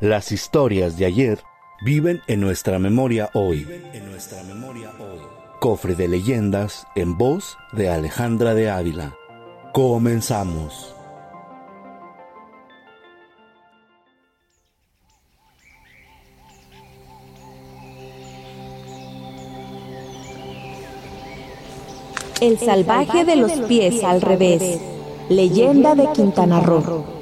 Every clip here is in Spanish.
Las historias de ayer viven en nuestra memoria hoy. En nuestra memoria hoy. Cofre de leyendas en voz de Alejandra de Ávila. Comenzamos. El salvaje de los pies al revés. Leyenda de Quintana Roo.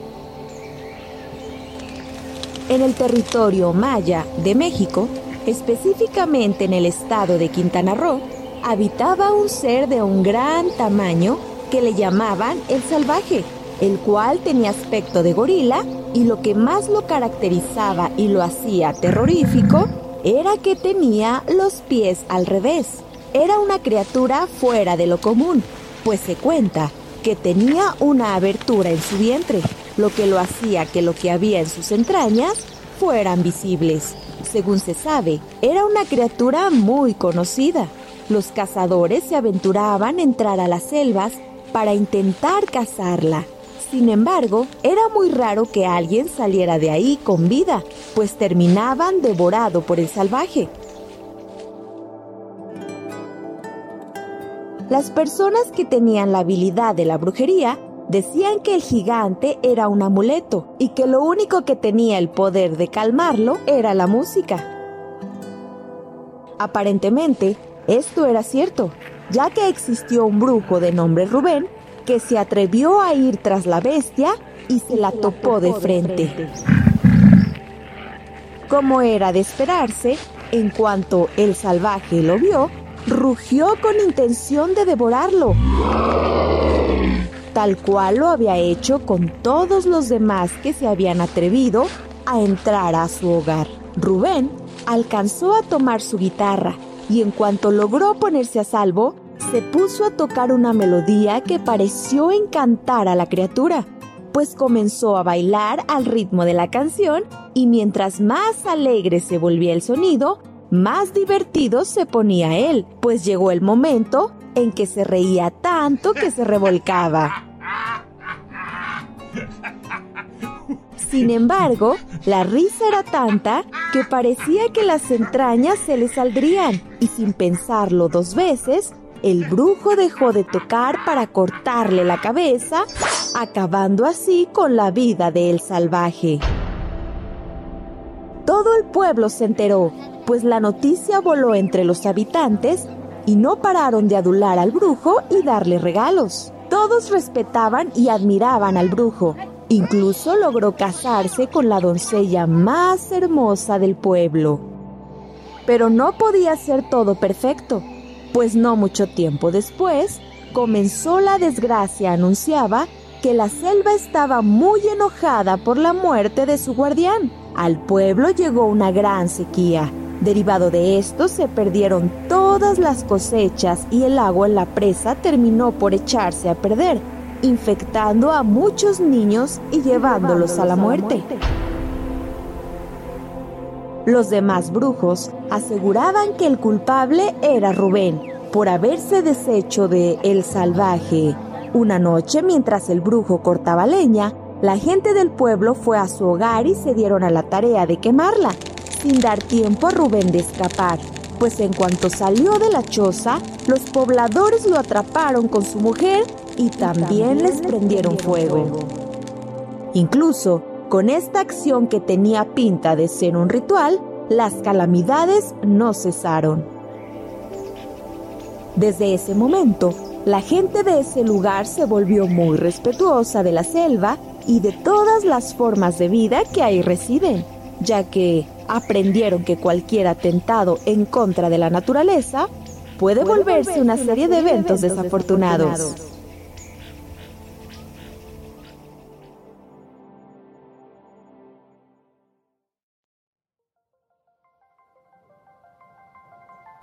En el territorio maya de México, específicamente en el estado de Quintana Roo, habitaba un ser de un gran tamaño que le llamaban el salvaje, el cual tenía aspecto de gorila y lo que más lo caracterizaba y lo hacía terrorífico era que tenía los pies al revés. Era una criatura fuera de lo común, pues se cuenta que tenía una abertura en su vientre, lo que lo hacía que lo que había en sus entrañas fueran visibles. Según se sabe, era una criatura muy conocida. Los cazadores se aventuraban a entrar a las selvas para intentar cazarla. Sin embargo, era muy raro que alguien saliera de ahí con vida, pues terminaban devorado por el salvaje. Las personas que tenían la habilidad de la brujería decían que el gigante era un amuleto y que lo único que tenía el poder de calmarlo era la música. Aparentemente, esto era cierto, ya que existió un brujo de nombre Rubén que se atrevió a ir tras la bestia y se la topó de frente. Como era de esperarse, en cuanto el salvaje lo vio, rugió con intención de devorarlo, tal cual lo había hecho con todos los demás que se habían atrevido a entrar a su hogar. Rubén alcanzó a tomar su guitarra y en cuanto logró ponerse a salvo, se puso a tocar una melodía que pareció encantar a la criatura, pues comenzó a bailar al ritmo de la canción y mientras más alegre se volvía el sonido, más divertido se ponía él, pues llegó el momento en que se reía tanto que se revolcaba. Sin embargo, la risa era tanta que parecía que las entrañas se le saldrían y sin pensarlo dos veces, el brujo dejó de tocar para cortarle la cabeza, acabando así con la vida del salvaje. Todo el pueblo se enteró, pues la noticia voló entre los habitantes y no pararon de adular al brujo y darle regalos. Todos respetaban y admiraban al brujo. Incluso logró casarse con la doncella más hermosa del pueblo. Pero no podía ser todo perfecto, pues no mucho tiempo después comenzó la desgracia anunciaba que la selva estaba muy enojada por la muerte de su guardián. Al pueblo llegó una gran sequía. Derivado de esto se perdieron todas las cosechas y el agua en la presa terminó por echarse a perder, infectando a muchos niños y llevándolos a la muerte. Los demás brujos aseguraban que el culpable era Rubén por haberse deshecho de El Salvaje. Una noche, mientras el brujo cortaba leña, la gente del pueblo fue a su hogar y se dieron a la tarea de quemarla, sin dar tiempo a Rubén de escapar, pues en cuanto salió de la choza, los pobladores lo atraparon con su mujer y también les prendieron fuego. Incluso, con esta acción que tenía pinta de ser un ritual, las calamidades no cesaron. Desde ese momento, la gente de ese lugar se volvió muy respetuosa de la selva y de todas las formas de vida que ahí residen, ya que aprendieron que cualquier atentado en contra de la naturaleza puede volverse una serie de eventos desafortunados.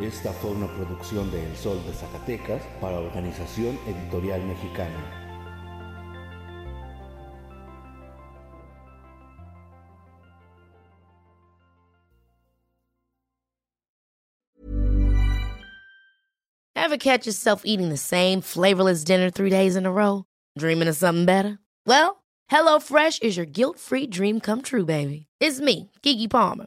Esta fue una producción de El Sol de Zacatecas para Organización Editorial Mexicana. Ever catch yourself eating the same flavorless dinner three days in a row? Dreaming of something better? Well, HelloFresh is your guilt-free dream come true, baby. It's me, Kiki Palmer.